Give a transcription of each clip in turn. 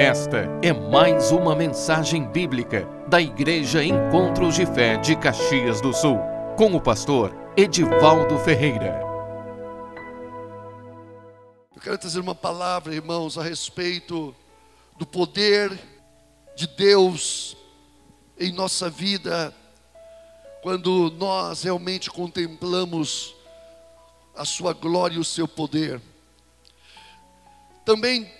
Esta é mais uma mensagem bíblica da Igreja Encontros de Fé de Caxias do Sul, com o pastor Edivaldo Ferreira. Eu quero trazer uma palavra, irmãos, a respeito do poder de Deus em nossa vida, quando nós realmente contemplamos a Sua glória e o Seu poder. Também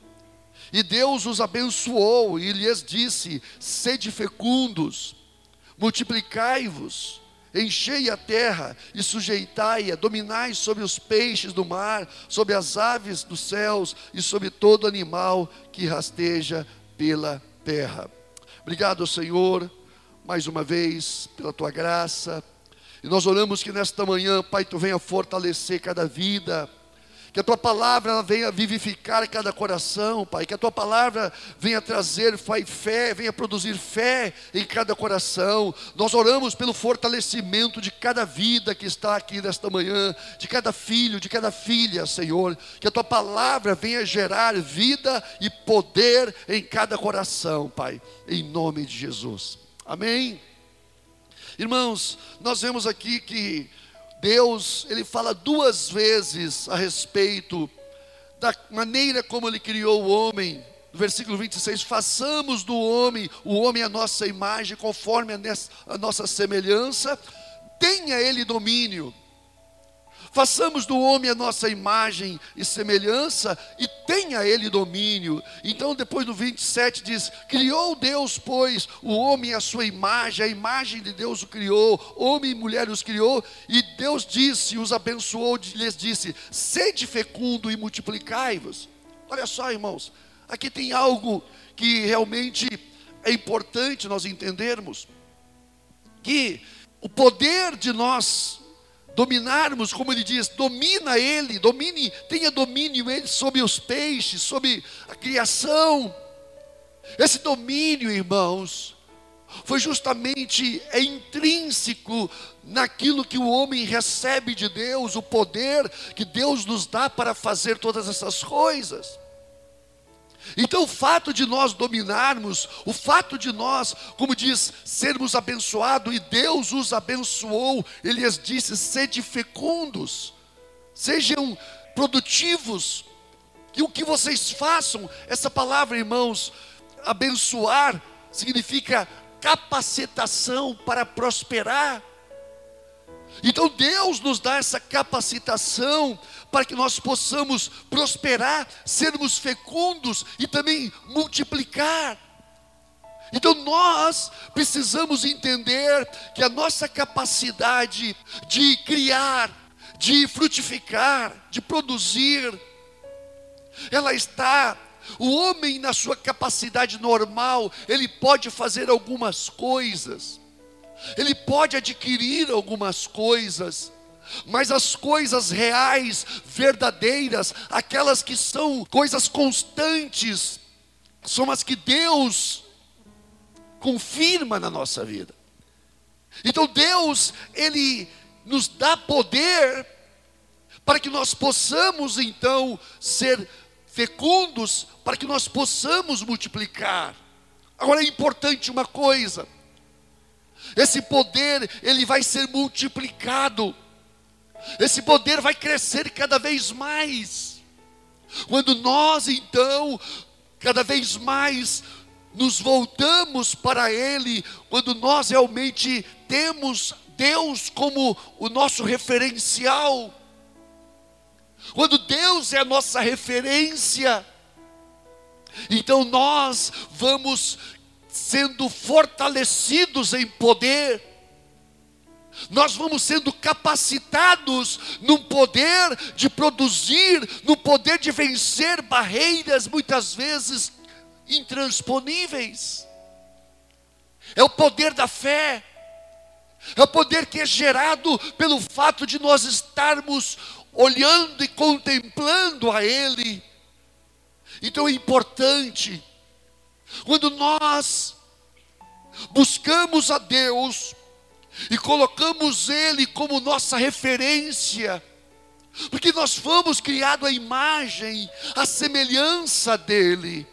E Deus os abençoou e lhes disse: Sede fecundos, multiplicai-vos, enchei a terra e sujeitai-a, dominai sobre os peixes do mar, sobre as aves dos céus e sobre todo animal que rasteja pela terra. Obrigado, Senhor, mais uma vez, pela tua graça. E nós oramos que nesta manhã, Pai, tu venha fortalecer cada vida que a tua palavra venha vivificar cada coração, Pai, que a tua palavra venha trazer fé, venha produzir fé em cada coração. Nós oramos pelo fortalecimento de cada vida que está aqui nesta manhã, de cada filho, de cada filha, Senhor, que a tua palavra venha gerar vida e poder em cada coração, Pai, em nome de Jesus. Amém. Irmãos, nós vemos aqui que Deus, ele fala duas vezes a respeito da maneira como ele criou o homem. No versículo 26, façamos do homem, o homem a nossa imagem, conforme a nossa semelhança, tenha ele domínio façamos do homem a nossa imagem e semelhança e tenha ele domínio. Então, depois do 27 diz: Criou Deus, pois, o homem a sua imagem, a imagem de Deus o criou, homem e mulher os criou, e Deus disse, os abençoou, lhes disse: Sede fecundo e multiplicai-vos. Olha só, irmãos, aqui tem algo que realmente é importante nós entendermos: que o poder de nós dominarmos, como ele diz, domina ele, domine, tenha domínio ele sobre os peixes, sobre a criação. Esse domínio, irmãos, foi justamente é intrínseco naquilo que o homem recebe de Deus, o poder que Deus nos dá para fazer todas essas coisas. Então, o fato de nós dominarmos, o fato de nós, como diz, sermos abençoados, e Deus os abençoou, Ele lhes disse: sede fecundos, sejam produtivos, que o que vocês façam, essa palavra, irmãos, abençoar, significa capacitação para prosperar. Então Deus nos dá essa capacitação para que nós possamos prosperar, sermos fecundos e também multiplicar. Então nós precisamos entender que a nossa capacidade de criar, de frutificar, de produzir, ela está. O homem, na sua capacidade normal, ele pode fazer algumas coisas, ele pode adquirir algumas coisas, mas as coisas reais, verdadeiras, aquelas que são coisas constantes, são as que Deus confirma na nossa vida. Então Deus, Ele nos dá poder para que nós possamos então ser fecundos, para que nós possamos multiplicar. Agora é importante uma coisa, esse poder, ele vai ser multiplicado, esse poder vai crescer cada vez mais. Quando nós então, cada vez mais, nos voltamos para Ele, quando nós realmente temos Deus como o nosso referencial, quando Deus é a nossa referência, então nós vamos sendo fortalecidos em poder, nós vamos sendo capacitados no poder de produzir, no poder de vencer barreiras muitas vezes intransponíveis. é o poder da fé, é o poder que é gerado pelo fato de nós estarmos olhando e contemplando a Ele. Então é importante, quando nós buscamos a Deus e colocamos Ele como nossa referência, porque nós fomos criados à imagem, à semelhança dEle.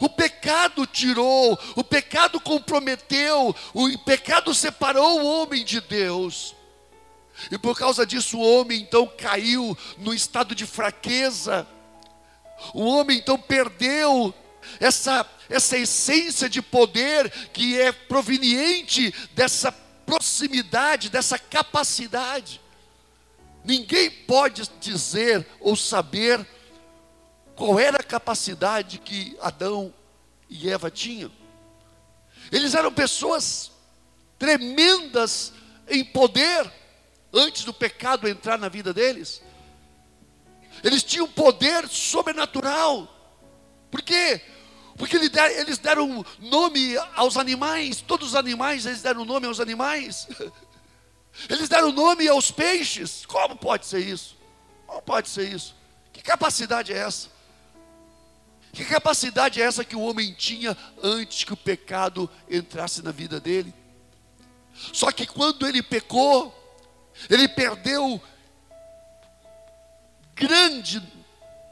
O pecado tirou, o pecado comprometeu, o pecado separou o homem de Deus. E por causa disso o homem então caiu no estado de fraqueza. O homem então perdeu essa essa essência de poder que é proveniente dessa proximidade, dessa capacidade. Ninguém pode dizer ou saber qual era a capacidade que Adão e Eva tinham. Eles eram pessoas tremendas em poder antes do pecado entrar na vida deles. Eles tinham poder sobrenatural. Por quê? Porque eles deram nome aos animais, todos os animais, eles deram nome aos animais. Eles deram nome aos peixes. Como pode ser isso? Como pode ser isso? Que capacidade é essa? Que capacidade é essa que o homem tinha antes que o pecado entrasse na vida dele? Só que quando ele pecou, ele perdeu grande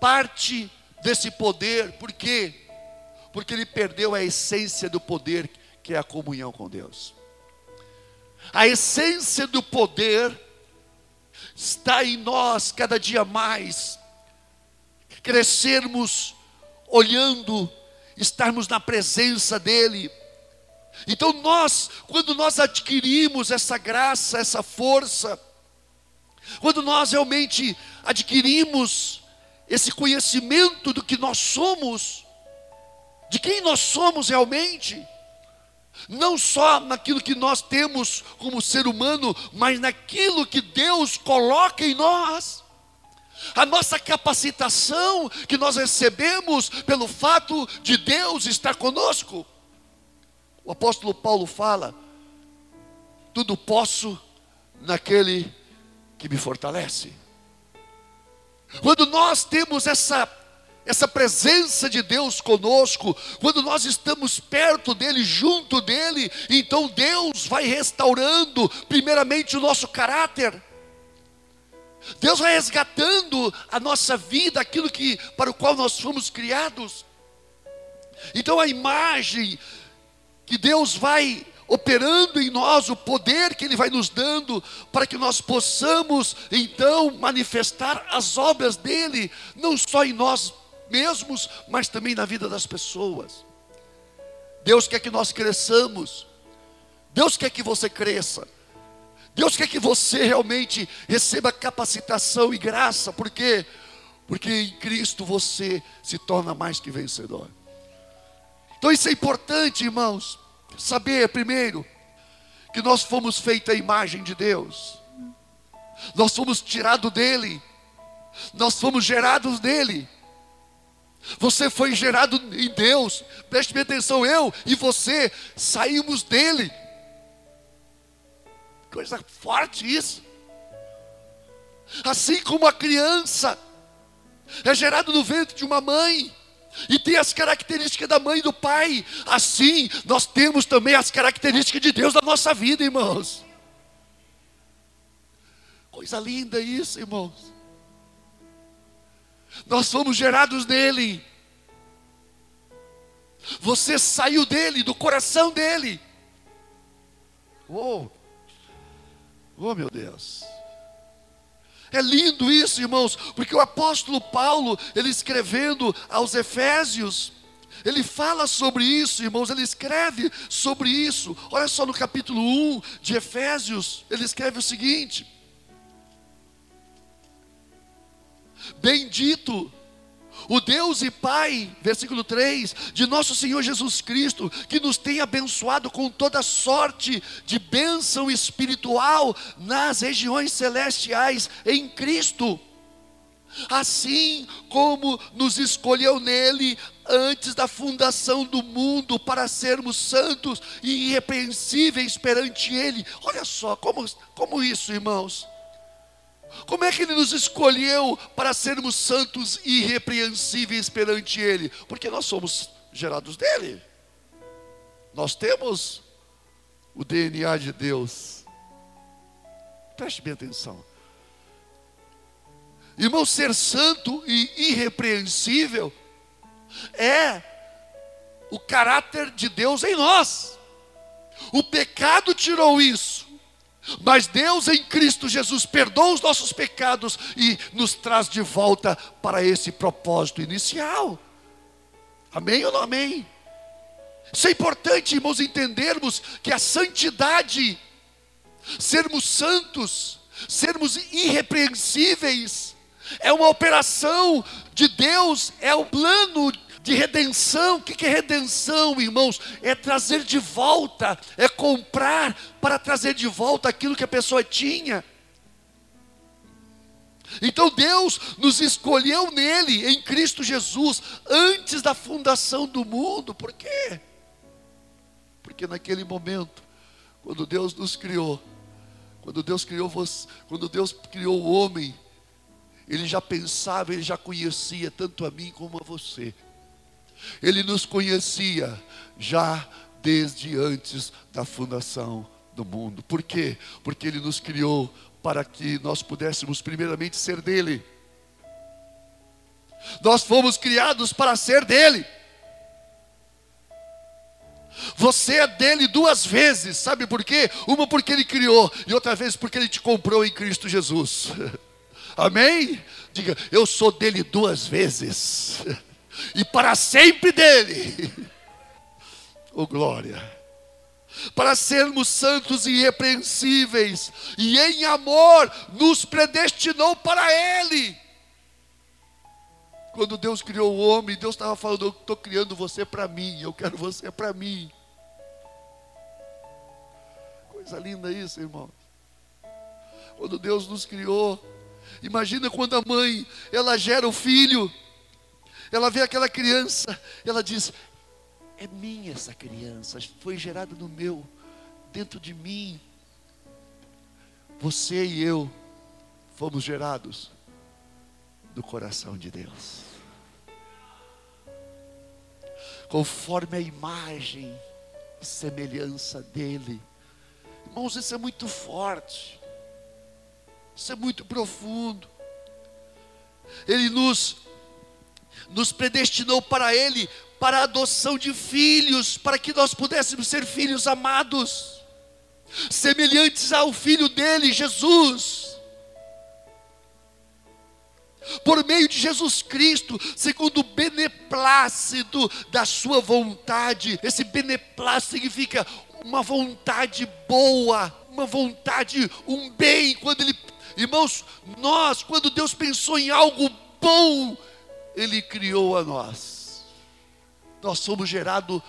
parte desse poder, por quê? Porque ele perdeu a essência do poder, que é a comunhão com Deus. A essência do poder está em nós cada dia mais, crescermos olhando, estarmos na presença dEle. Então nós, quando nós adquirimos essa graça, essa força, quando nós realmente adquirimos esse conhecimento do que nós somos, de quem nós somos realmente, não só naquilo que nós temos como ser humano, mas naquilo que Deus coloca em nós a nossa capacitação que nós recebemos pelo fato de Deus estar conosco. O apóstolo Paulo fala: tudo posso naquele que me fortalece. Quando nós temos essa essa presença de Deus conosco, quando nós estamos perto dele, junto dele, então Deus vai restaurando primeiramente o nosso caráter. Deus vai resgatando a nossa vida, aquilo que para o qual nós fomos criados. Então a imagem que Deus vai operando em nós, o poder que Ele vai nos dando, para que nós possamos então manifestar as obras dele, não só em nós mesmos, mas também na vida das pessoas. Deus quer que nós cresçamos, Deus quer que você cresça. Deus quer que você realmente receba capacitação e graça, por quê? Porque em Cristo você se torna mais que vencedor. Então isso é importante, irmãos, saber primeiro que nós fomos feitos à imagem de Deus. Nós fomos tirados dele. Nós fomos gerados dele. Você foi gerado em Deus. Preste atenção, eu e você saímos dele. Coisa forte isso. Assim como a criança é gerado no ventre de uma mãe e tem as características da mãe e do pai, assim nós temos também as características de Deus na nossa vida, irmãos. Coisa linda isso, irmãos. Nós fomos gerados nele. Você saiu dele, do coração dele. Oh, Oh, meu Deus. É lindo isso, irmãos, porque o apóstolo Paulo, ele escrevendo aos Efésios, ele fala sobre isso, irmãos, ele escreve sobre isso. Olha só no capítulo 1 de Efésios, ele escreve o seguinte: Bendito o Deus e Pai, versículo 3, de nosso Senhor Jesus Cristo, que nos tem abençoado com toda sorte de bênção espiritual nas regiões celestiais em Cristo. assim como nos escolheu nele antes da fundação do mundo para sermos santos e irrepreensíveis perante ele. Olha só, como, como isso, irmãos? Como é que ele nos escolheu para sermos santos e irrepreensíveis perante ele? Porque nós somos gerados dele. Nós temos o DNA de Deus. Preste bem atenção. Irmão, ser santo e irrepreensível é o caráter de Deus em nós. O pecado tirou isso. Mas Deus em Cristo Jesus perdoa os nossos pecados e nos traz de volta para esse propósito inicial. Amém ou não amém? Isso é importante, irmãos, entendermos que a santidade, sermos santos, sermos irrepreensíveis, é uma operação de Deus, é o plano de redenção. O que é redenção, irmãos? É trazer de volta, é comprar para trazer de volta aquilo que a pessoa tinha. Então Deus nos escolheu nele, em Cristo Jesus, antes da fundação do mundo. Por quê? Porque naquele momento, quando Deus nos criou, quando Deus criou você, quando Deus criou o homem, ele já pensava, ele já conhecia tanto a mim como a você. Ele nos conhecia já desde antes da fundação do mundo. Por quê? Porque Ele nos criou para que nós pudéssemos, primeiramente, ser dele. Nós fomos criados para ser dele. Você é dele duas vezes, sabe por quê? Uma porque ele criou, e outra vez porque ele te comprou em Cristo Jesus. Amém? Diga, eu sou dele duas vezes e para sempre dele. Oh glória! Para sermos santos e irrepreensíveis, e em amor nos predestinou para Ele. Quando Deus criou o homem, Deus estava falando: Eu estou criando você para mim, eu quero você para mim. Coisa linda isso, irmão. Quando Deus nos criou, imagina quando a mãe, ela gera o filho, ela vê aquela criança, ela diz: É minha essa criança, foi gerada no meu, dentro de mim. Você e eu fomos gerados do coração de Deus. Conforme a imagem e semelhança dele. Irmãos, isso é muito forte. Isso é muito profundo. Ele nos nos predestinou para Ele, para a adoção de filhos, para que nós pudéssemos ser filhos amados, semelhantes ao Filho dele, Jesus. Por meio de Jesus Cristo, segundo o beneplácito da Sua vontade, esse beneplácito significa uma vontade boa, uma vontade, um bem, quando Ele, irmãos, nós, quando Deus pensou em algo bom, ele criou a nós. Nós somos gerados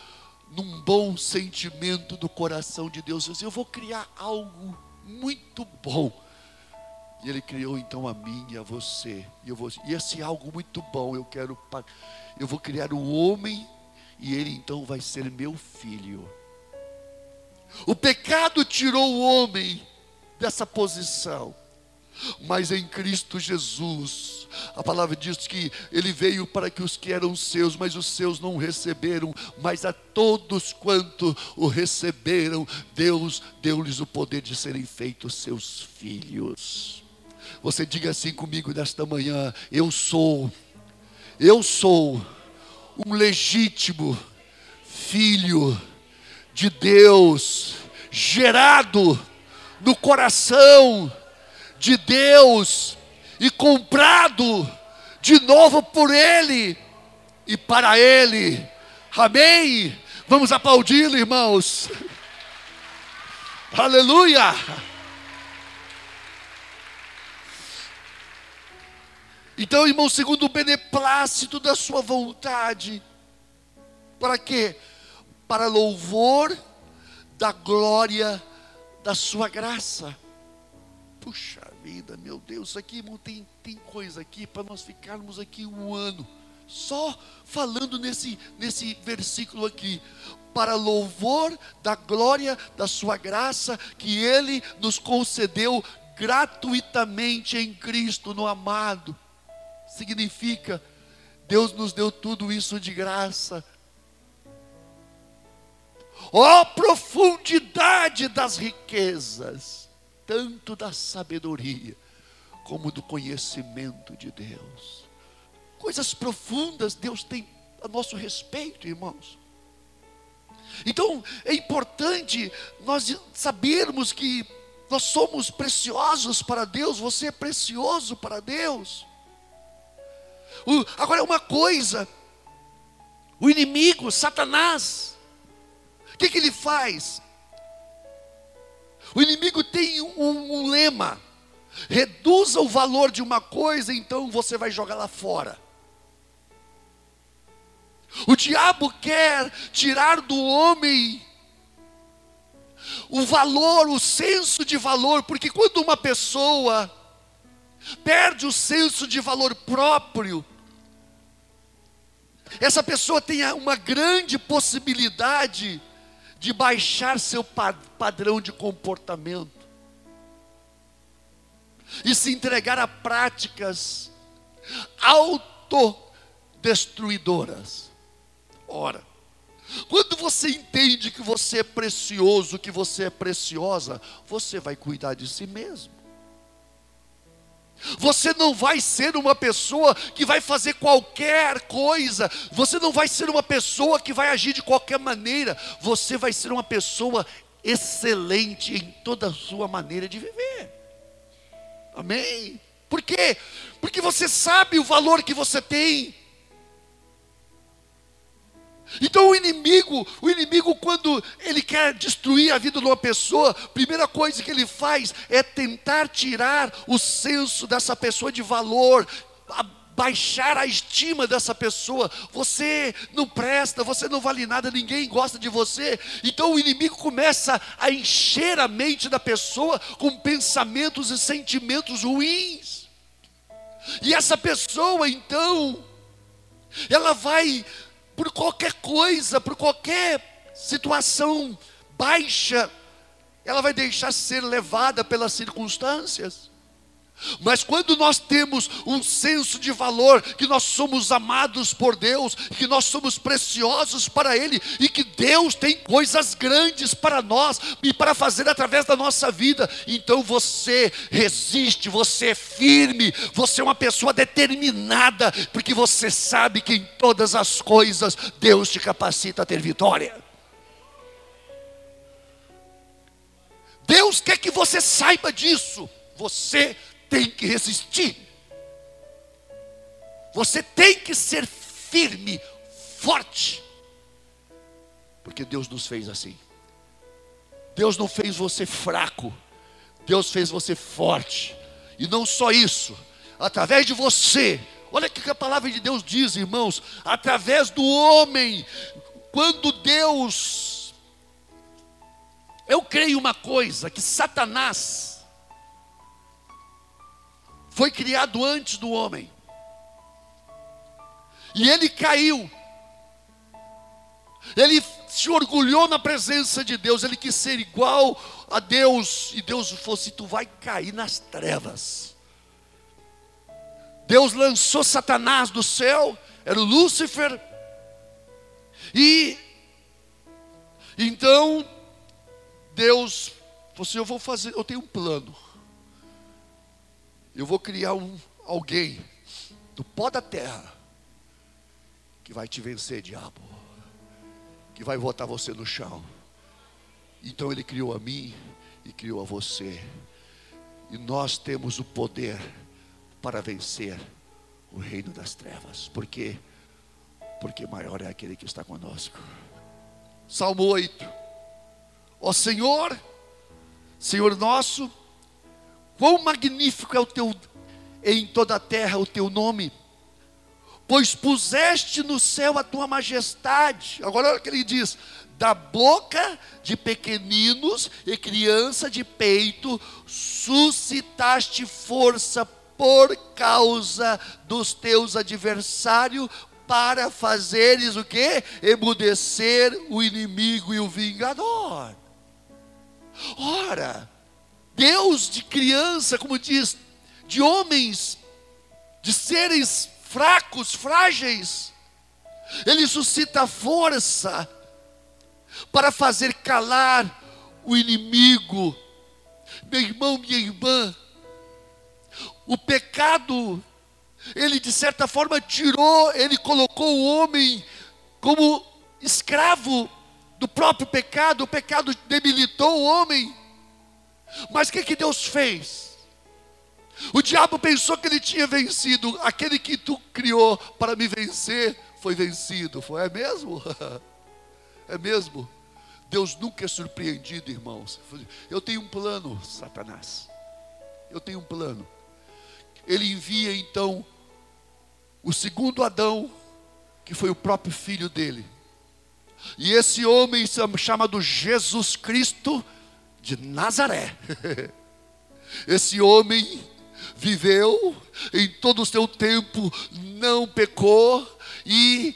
num bom sentimento do coração de Deus. Eu vou criar algo muito bom. E Ele criou então a mim e a você. E, eu vou, e esse algo muito bom eu quero. Eu vou criar o homem e ele então vai ser meu filho. O pecado tirou o homem dessa posição. Mas em Cristo Jesus, a palavra diz que ele veio para que os que eram seus, mas os seus não receberam, mas a todos quanto o receberam, Deus deu-lhes o poder de serem feitos seus filhos. Você diga assim comigo nesta manhã: eu sou, eu sou um legítimo filho de Deus, gerado no coração de Deus e comprado de novo por Ele e para Ele. Amém? Vamos aplaudi-lo, irmãos. Aleluia! Então, irmão, segundo o beneplácito da sua vontade, para quê? Para louvor da glória da sua graça. Puxa vida, meu Deus, isso aqui irmão, tem, tem coisa aqui para nós ficarmos aqui um ano, só falando nesse, nesse versículo aqui, para louvor da glória da Sua graça, que Ele nos concedeu gratuitamente em Cristo, no amado. Significa, Deus nos deu tudo isso de graça. Ó oh, profundidade das riquezas, tanto da sabedoria como do conhecimento de Deus. Coisas profundas Deus tem a nosso respeito, irmãos. Então é importante nós sabermos que nós somos preciosos para Deus, você é precioso para Deus. O, agora, uma coisa, o inimigo, Satanás, o que, que ele faz? O inimigo tem um, um lema: reduza o valor de uma coisa, então você vai jogar lá fora. O diabo quer tirar do homem o valor, o senso de valor, porque quando uma pessoa perde o senso de valor próprio, essa pessoa tem uma grande possibilidade de baixar seu padrão de comportamento e se entregar a práticas autodestruidoras. Ora, quando você entende que você é precioso, que você é preciosa, você vai cuidar de si mesmo. Você não vai ser uma pessoa que vai fazer qualquer coisa, você não vai ser uma pessoa que vai agir de qualquer maneira, você vai ser uma pessoa excelente em toda a sua maneira de viver. Amém? Por quê? Porque você sabe o valor que você tem. Então o inimigo, o inimigo quando ele quer destruir a vida de uma pessoa, a primeira coisa que ele faz é tentar tirar o senso dessa pessoa de valor, baixar a estima dessa pessoa. Você não presta, você não vale nada, ninguém gosta de você. Então o inimigo começa a encher a mente da pessoa com pensamentos e sentimentos ruins. E essa pessoa então ela vai por qualquer coisa, por qualquer situação baixa, ela vai deixar ser levada pelas circunstâncias. Mas quando nós temos um senso de valor, que nós somos amados por Deus, que nós somos preciosos para Ele, e que Deus tem coisas grandes para nós e para fazer através da nossa vida, então você resiste, você é firme, você é uma pessoa determinada, porque você sabe que em todas as coisas Deus te capacita a ter vitória. Deus quer que você saiba disso. Você tem que resistir. Você tem que ser firme, forte. Porque Deus nos fez assim. Deus não fez você fraco. Deus fez você forte. E não só isso, através de você, olha o que a palavra de Deus diz, irmãos, através do homem, quando Deus, eu creio uma coisa, que Satanás, foi criado antes do homem. E ele caiu. Ele se orgulhou na presença de Deus, ele quis ser igual a Deus, e Deus fosse: Tu vai cair nas trevas. Deus lançou Satanás do céu, era o Lúcifer, e então Deus falou assim: Eu vou fazer, eu tenho um plano eu vou criar um, alguém do pó da terra que vai te vencer, diabo, que vai botar você no chão. Então ele criou a mim e criou a você. E nós temos o poder para vencer o reino das trevas. Por quê? Porque maior é aquele que está conosco. Salmo 8. Ó Senhor, Senhor nosso, Quão magnífico é o teu em toda a terra o teu nome. pois puseste no céu a tua majestade. Agora olha o que ele diz: da boca de pequeninos e criança de peito, suscitaste força por causa dos teus adversários, para fazeres o que? Emudecer o inimigo e o vingador. Ora, Deus de criança, como diz, de homens, de seres fracos, frágeis, Ele suscita força para fazer calar o inimigo. Meu irmão, minha irmã, o pecado, ele de certa forma tirou, ele colocou o homem como escravo do próprio pecado, o pecado debilitou o homem. Mas o que, que Deus fez? O diabo pensou que ele tinha vencido, aquele que tu criou para me vencer foi vencido. Foi, é mesmo? É mesmo? Deus nunca é surpreendido, irmãos. Eu tenho um plano, Satanás. Eu tenho um plano. Ele envia então o segundo Adão, que foi o próprio filho dele. E esse homem chamado Jesus Cristo de Nazaré. Esse homem viveu em todo o seu tempo, não pecou e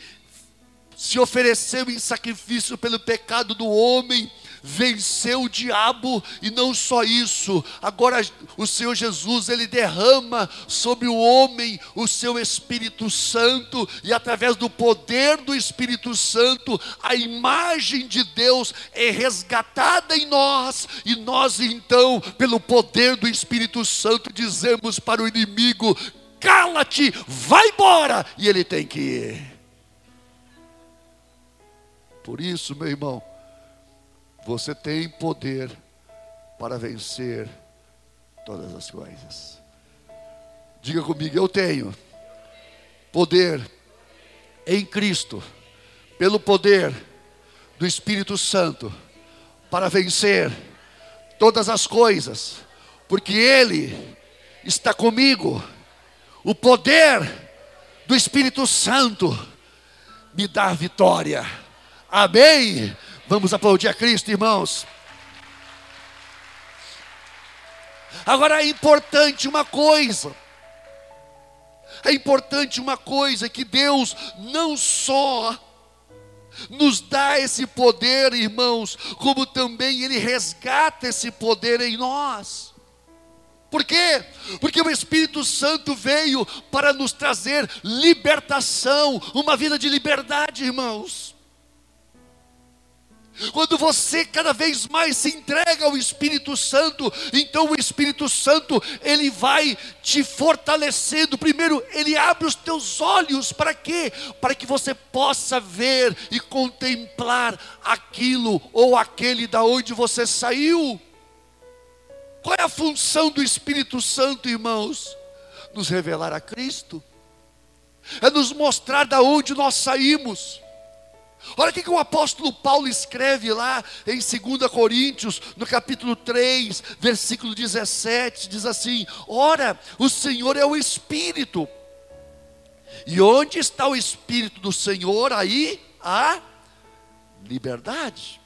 se ofereceu em sacrifício pelo pecado do homem, venceu o diabo e não só isso, agora o Senhor Jesus ele derrama sobre o homem o seu Espírito Santo e através do poder do Espírito Santo a imagem de Deus é resgatada em nós e nós então pelo poder do Espírito Santo dizemos para o inimigo cala-te, vai embora e ele tem que ir. Por isso, meu irmão, você tem poder para vencer todas as coisas. Diga comigo, eu tenho poder em Cristo, pelo poder do Espírito Santo, para vencer todas as coisas, porque Ele está comigo. O poder do Espírito Santo me dá vitória. Amém? Vamos aplaudir a Cristo, irmãos. Agora é importante uma coisa. É importante uma coisa que Deus não só nos dá esse poder, irmãos, como também Ele resgata esse poder em nós. Por quê? Porque o Espírito Santo veio para nos trazer libertação, uma vida de liberdade, irmãos. Quando você cada vez mais se entrega ao Espírito Santo, então o Espírito Santo, ele vai te fortalecendo. Primeiro, ele abre os teus olhos para quê? Para que você possa ver e contemplar aquilo ou aquele da onde você saiu. Qual é a função do Espírito Santo, irmãos? Nos revelar a Cristo. É nos mostrar da onde nós saímos Olha o que, o apóstolo Paulo escreve lá em 2 Coríntios, no capítulo 3, versículo 17: diz assim: Ora, o Senhor é o Espírito, e onde está o Espírito do Senhor, aí há liberdade.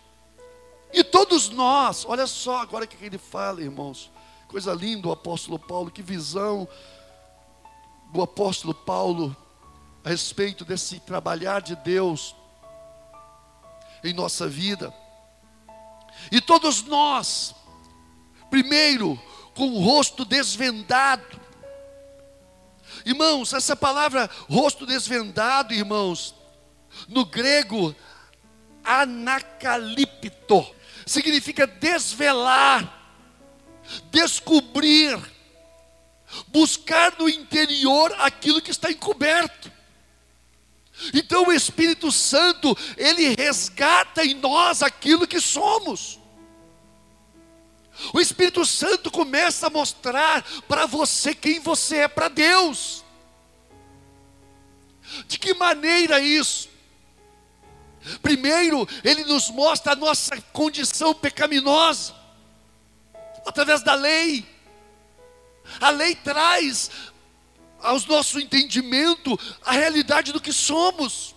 E todos nós, olha só agora o que ele fala, irmãos, coisa linda o apóstolo Paulo, que visão do apóstolo Paulo a respeito desse trabalhar de Deus em nossa vida. E todos nós, primeiro, com o rosto desvendado. Irmãos, essa palavra rosto desvendado, irmãos, no grego, anacalipto, significa desvelar, descobrir, buscar no interior aquilo que está encoberto. Então o Espírito Santo, ele resgata em nós aquilo que somos. O Espírito Santo começa a mostrar para você quem você é para Deus. De que maneira isso? Primeiro, ele nos mostra a nossa condição pecaminosa, através da lei. A lei traz ao nosso entendimento a realidade do que somos.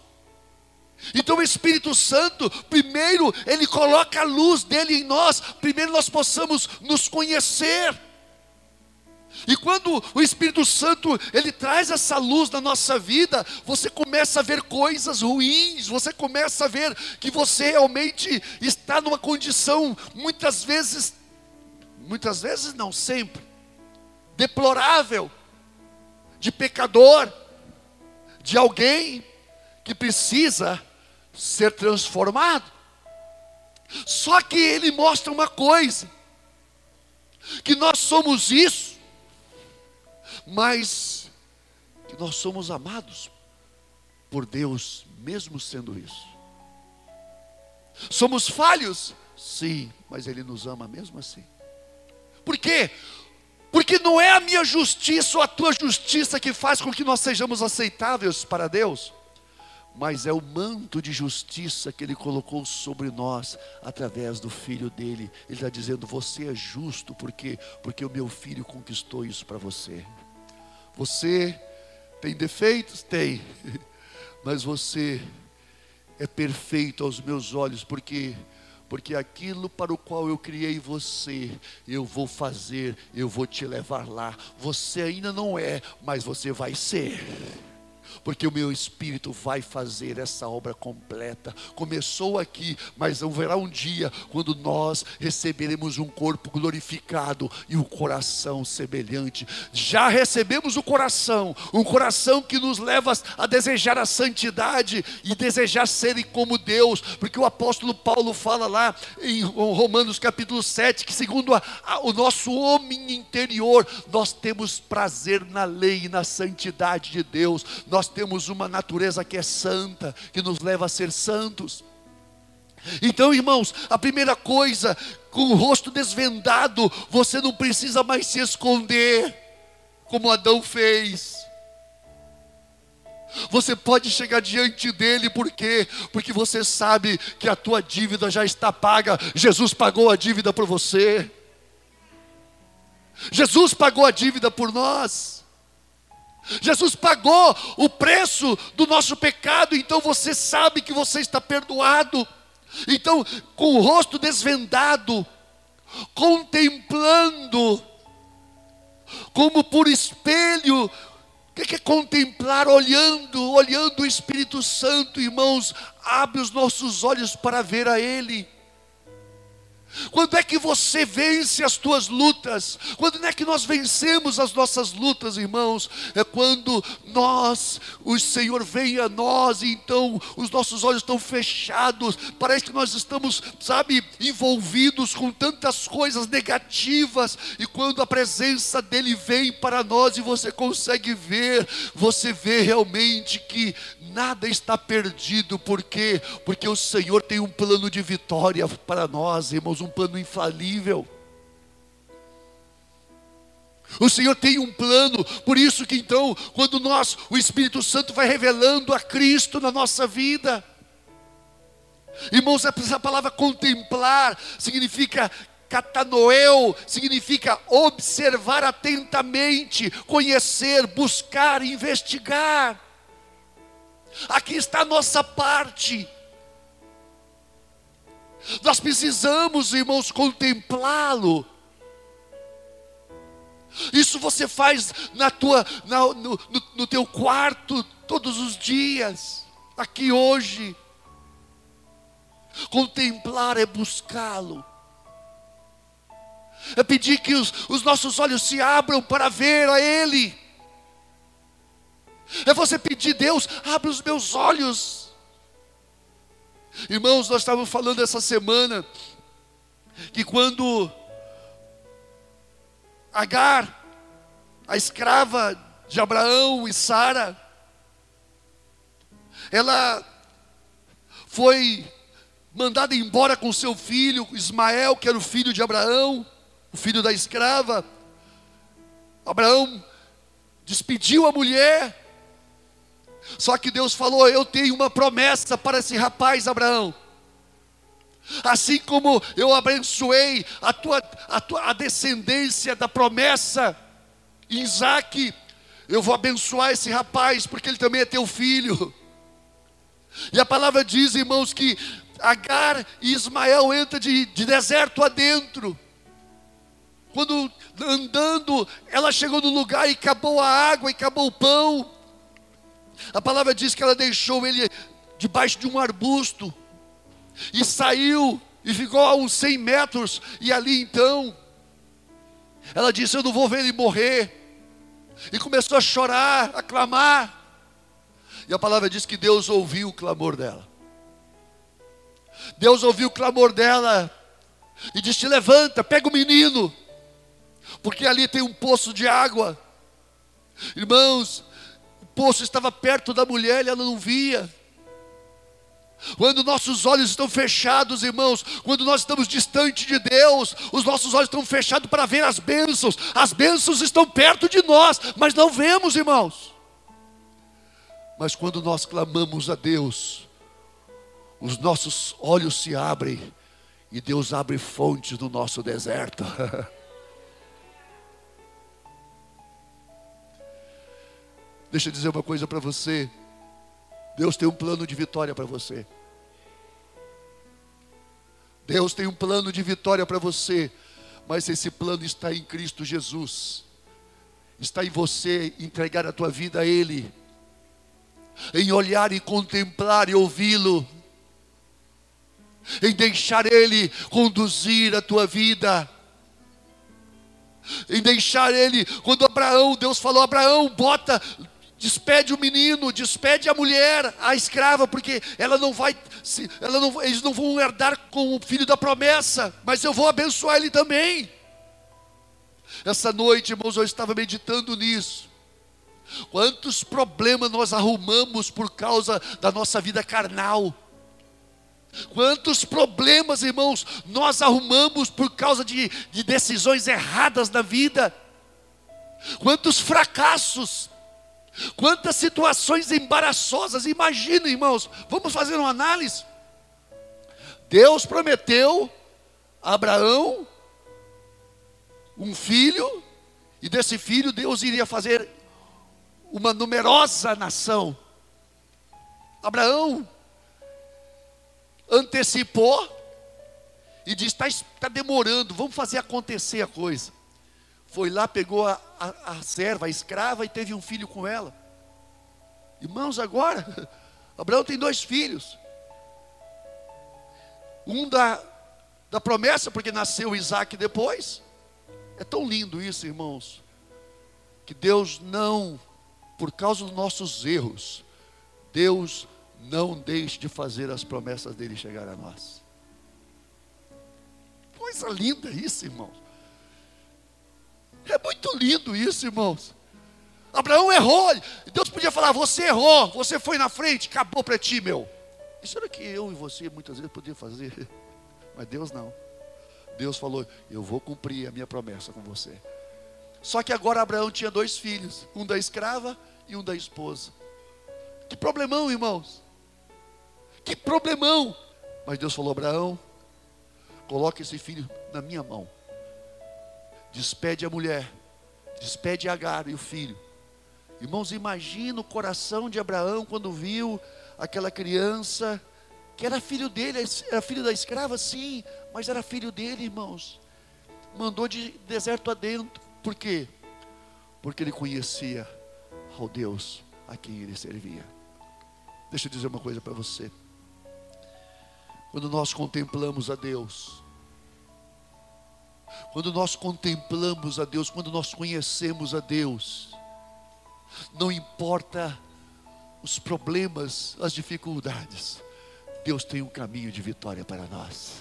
Então o Espírito Santo, primeiro, ele coloca a luz dele em nós, primeiro nós possamos nos conhecer. E quando o Espírito Santo ele traz essa luz na nossa vida, você começa a ver coisas ruins, você começa a ver que você realmente está numa condição muitas vezes, muitas vezes não sempre, deplorável, de pecador, de alguém que precisa ser transformado. Só que ele mostra uma coisa: que nós somos isso, mas que nós somos amados por Deus, mesmo sendo isso. Somos falhos? Sim, mas Ele nos ama mesmo assim. Por quê? Porque não é a minha justiça ou a tua justiça que faz com que nós sejamos aceitáveis para Deus mas é o manto de justiça que Ele colocou sobre nós através do Filho dele. Ele está dizendo: Você é justo, porque porque o meu filho conquistou isso para você. Você tem defeitos? Tem, mas você é perfeito aos meus olhos, porque porque aquilo para o qual eu criei você, eu vou fazer, eu vou te levar lá. Você ainda não é, mas você vai ser porque o meu espírito vai fazer essa obra completa. Começou aqui, mas haverá um dia quando nós receberemos um corpo glorificado e um coração semelhante. Já recebemos o coração, um coração que nos leva a desejar a santidade e desejar ser como Deus, porque o apóstolo Paulo fala lá em Romanos capítulo 7 que segundo a, a, o nosso homem interior, nós temos prazer na lei e na santidade de Deus. Nós temos uma natureza que é santa, que nos leva a ser santos. Então, irmãos, a primeira coisa, com o rosto desvendado, você não precisa mais se esconder, como Adão fez. Você pode chegar diante dele, por quê? Porque você sabe que a tua dívida já está paga. Jesus pagou a dívida por você. Jesus pagou a dívida por nós. Jesus pagou o preço do nosso pecado, então você sabe que você está perdoado. Então, com o rosto desvendado, contemplando, como por espelho, o que é contemplar? Olhando, olhando o Espírito Santo, irmãos, abre os nossos olhos para ver a Ele. Quando é que você vence as tuas lutas? Quando é que nós vencemos as nossas lutas, irmãos? É quando nós, o Senhor vem a nós e então os nossos olhos estão fechados. Parece que nós estamos, sabe, envolvidos com tantas coisas negativas e quando a presença dele vem para nós e você consegue ver, você vê realmente que nada está perdido, por quê? Porque o Senhor tem um plano de vitória para nós, irmãos, um plano infalível. O Senhor tem um plano, por isso que então, quando nós, o Espírito Santo vai revelando a Cristo na nossa vida. Irmãos, essa palavra contemplar significa catanoeu, significa observar atentamente, conhecer, buscar, investigar. Aqui está a nossa parte. Nós precisamos, irmãos, contemplá-lo. Isso você faz na tua, na, no, no, no teu quarto todos os dias, aqui hoje. Contemplar é buscá-lo, é pedir que os, os nossos olhos se abram para ver a Ele. É você pedir, Deus, abre os meus olhos. Irmãos, nós estávamos falando essa semana que quando Agar, a escrava de Abraão e Sara, ela foi mandada embora com seu filho Ismael, que era o filho de Abraão, o filho da escrava. Abraão despediu a mulher só que Deus falou: Eu tenho uma promessa para esse rapaz, Abraão. Assim como eu abençoei a tua, a tua a descendência da promessa, Isaac, Eu vou abençoar esse rapaz, porque ele também é teu filho. E a palavra diz, irmãos, que Agar e Ismael entram de, de deserto adentro. Quando andando, ela chegou no lugar e acabou a água e acabou o pão. A palavra diz que ela deixou ele debaixo de um arbusto e saiu e ficou a uns 100 metros. E ali então, ela disse: Eu não vou ver ele morrer. E começou a chorar, a clamar. E a palavra diz que Deus ouviu o clamor dela. Deus ouviu o clamor dela e disse: Levanta, pega o menino, porque ali tem um poço de água. Irmãos, poço estava perto da mulher e ela não via. Quando nossos olhos estão fechados, irmãos, quando nós estamos distante de Deus, os nossos olhos estão fechados para ver as bênçãos. As bênçãos estão perto de nós, mas não vemos, irmãos. Mas quando nós clamamos a Deus, os nossos olhos se abrem e Deus abre fontes no nosso deserto. Deixa eu dizer uma coisa para você. Deus tem um plano de vitória para você. Deus tem um plano de vitória para você, mas esse plano está em Cristo Jesus. Está em você entregar a tua vida a Ele, em olhar e contemplar e ouvi-lo, em deixar Ele conduzir a tua vida em deixar ele, quando Abraão, Deus falou: Abraão, bota Despede o menino, despede a mulher, a escrava, porque ela não vai, ela não, eles não vão herdar com o filho da promessa, mas eu vou abençoar ele também. Essa noite, irmãos, eu estava meditando nisso. Quantos problemas nós arrumamos por causa da nossa vida carnal? Quantos problemas, irmãos, nós arrumamos por causa de, de decisões erradas na vida? Quantos fracassos? Quantas situações embaraçosas, imagina, irmãos, vamos fazer uma análise. Deus prometeu a Abraão um filho, e desse filho Deus iria fazer uma numerosa nação. Abraão antecipou e disse: está tá demorando, vamos fazer acontecer a coisa foi lá, pegou a, a, a serva, a escrava, e teve um filho com ela. Irmãos, agora, Abraão tem dois filhos. Um da, da promessa, porque nasceu Isaac depois. É tão lindo isso, irmãos, que Deus não, por causa dos nossos erros, Deus não deixe de fazer as promessas dele chegar a nós. Coisa linda isso, irmãos. É muito lindo isso, irmãos. Abraão errou. Deus podia falar: Você errou, você foi na frente, acabou para ti, meu. Isso era que eu e você muitas vezes podíamos fazer. Mas Deus não. Deus falou: Eu vou cumprir a minha promessa com você. Só que agora Abraão tinha dois filhos: um da escrava e um da esposa. Que problemão, irmãos. Que problemão. Mas Deus falou: Abraão, coloque esse filho na minha mão despede a mulher, despede Agar e o filho. Irmãos, imagina o coração de Abraão quando viu aquela criança, que era filho dele, era filho da escrava, sim, mas era filho dele, irmãos. Mandou de deserto adentro, por quê? Porque ele conhecia ao Deus a quem ele servia. Deixa eu dizer uma coisa para você. Quando nós contemplamos a Deus, quando nós contemplamos a Deus, quando nós conhecemos a Deus, não importa os problemas, as dificuldades, Deus tem um caminho de vitória para nós.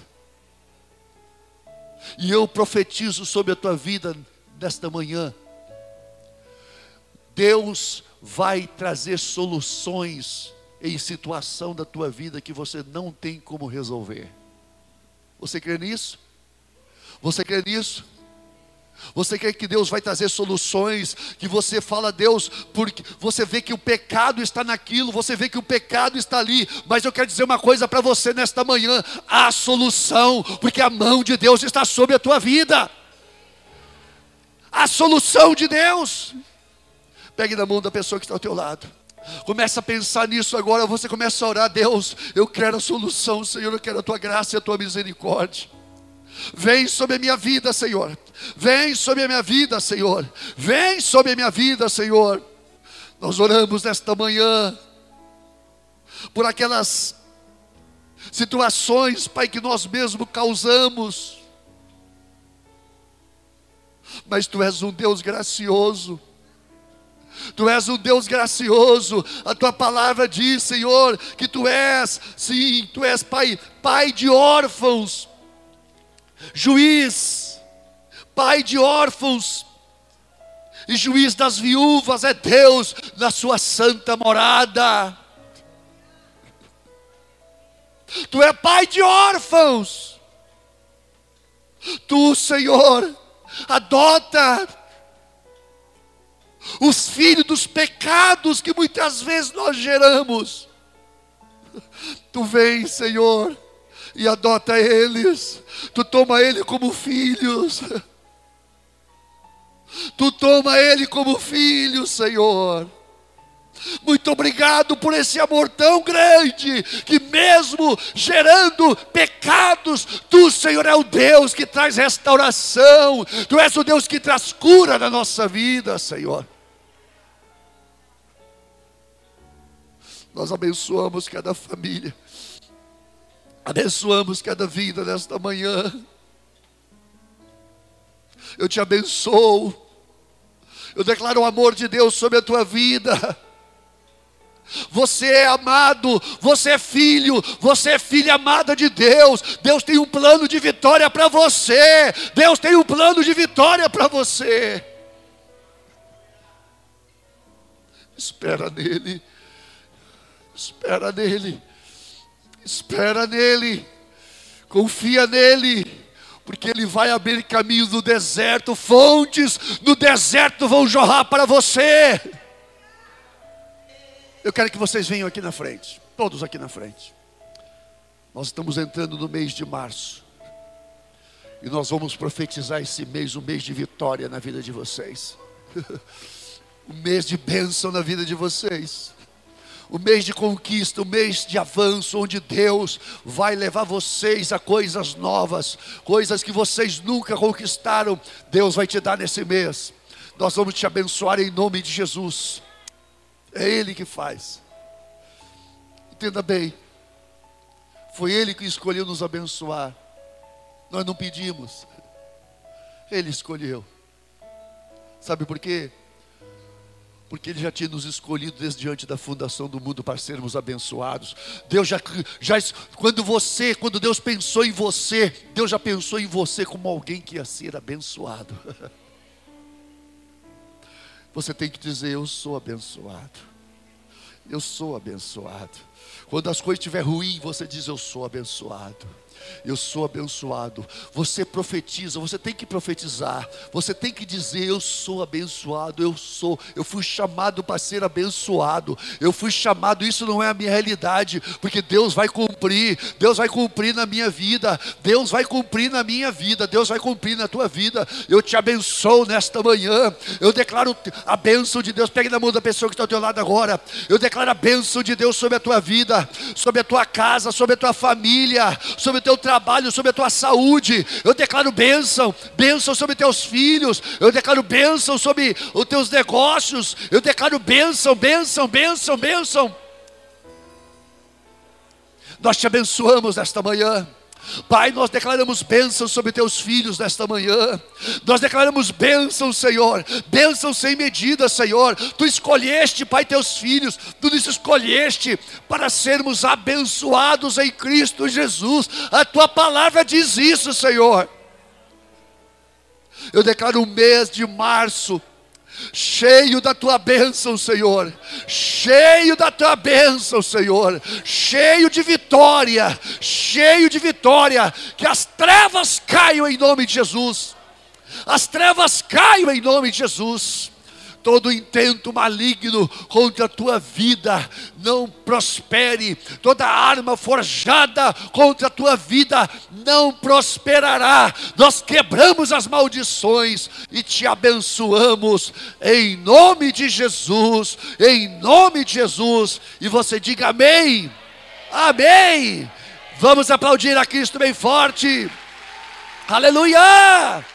E eu profetizo sobre a tua vida nesta manhã. Deus vai trazer soluções em situação da tua vida que você não tem como resolver. Você crê nisso? Você crê nisso? Você quer que Deus vai trazer soluções, que você fala a Deus, porque você vê que o pecado está naquilo, você vê que o pecado está ali, mas eu quero dizer uma coisa para você nesta manhã: há solução, porque a mão de Deus está sobre a tua vida. A solução de Deus. Pegue na mão da pessoa que está ao teu lado. Começa a pensar nisso agora, você começa a orar, Deus, eu quero a solução, Senhor, eu quero a tua graça e a tua misericórdia. Vem sobre a minha vida, Senhor. Vem sobre a minha vida, Senhor. Vem sobre a minha vida, Senhor. Nós oramos nesta manhã por aquelas situações, Pai, que nós mesmos causamos. Mas Tu és um Deus gracioso. Tu és um Deus gracioso. A tua palavra diz, Senhor, que tu és, sim, tu és pai, pai de órfãos, juiz, pai de órfãos e juiz das viúvas é Deus na sua santa morada. Tu é pai de órfãos. Tu, Senhor, adota os filhos dos pecados que muitas vezes nós geramos. Tu vem, Senhor, e adota eles. Tu toma ele como filhos. Tu toma ele como filho, Senhor. Muito obrigado por esse amor tão grande, que mesmo gerando pecados, tu, Senhor, é o Deus que traz restauração, tu és o Deus que traz cura na nossa vida, Senhor. Nós abençoamos cada família, abençoamos cada vida nesta manhã. Eu te abençoo, eu declaro o amor de Deus sobre a tua vida. Você é amado, você é filho, você é filha amada de Deus. Deus tem um plano de vitória para você. Deus tem um plano de vitória para você. Espera nele. Espera nele. Espera nele. Confia nele. Porque ele vai abrir caminhos no deserto, fontes no deserto vão jorrar para você. Eu quero que vocês venham aqui na frente, todos aqui na frente. Nós estamos entrando no mês de março. E nós vamos profetizar esse mês, um mês de vitória na vida de vocês. um mês de bênção na vida de vocês o mês de conquista, o mês de avanço, onde Deus vai levar vocês a coisas novas, coisas que vocês nunca conquistaram, Deus vai te dar nesse mês. Nós vamos te abençoar em nome de Jesus. É Ele que faz. Entenda bem, foi Ele que escolheu nos abençoar, nós não pedimos, Ele escolheu. Sabe por quê? Porque Ele já tinha nos escolhido desde diante da fundação do mundo para sermos abençoados. Deus já, já, quando você, quando Deus pensou em você, Deus já pensou em você como alguém que ia ser abençoado. Você tem que dizer: Eu sou abençoado. Eu sou abençoado. Quando as coisas estiverem ruins, você diz: Eu sou abençoado eu sou abençoado. Você profetiza, você tem que profetizar, você tem que dizer: Eu sou abençoado, eu sou, eu fui chamado para ser abençoado, eu fui chamado, isso não é a minha realidade, porque Deus vai cumprir, Deus vai cumprir na minha vida, Deus vai cumprir na minha vida, Deus vai cumprir na tua vida. Eu te abençoo nesta manhã, eu declaro a bênção de Deus, pegue na mão da pessoa que está ao teu lado agora, eu declaro a bênção de Deus sobre a tua vida, sobre a tua casa, sobre a tua família, sobre teu trabalho sobre a tua saúde. Eu declaro bênção, bênção sobre teus filhos. Eu declaro bênção sobre os teus negócios. Eu declaro bênção, bênção, bênção, bênção. Nós te abençoamos nesta manhã. Pai, nós declaramos bênção sobre teus filhos nesta manhã. Nós declaramos bênção, Senhor. Bênção sem medida, Senhor. Tu escolheste, Pai, teus filhos. Tu nos escolheste para sermos abençoados em Cristo Jesus. A tua palavra diz isso, Senhor. Eu declaro o mês de março cheio da tua bênção, Senhor, cheio da tua bênção, Senhor, cheio de vitória, cheio de vitória, que as trevas caiam em nome de Jesus, as trevas caiam em nome de Jesus. Todo intento maligno contra a tua vida não prospere, toda arma forjada contra a tua vida não prosperará. Nós quebramos as maldições e te abençoamos em nome de Jesus, em nome de Jesus. E você diga amém. Amém. Vamos aplaudir a Cristo bem forte. Aleluia!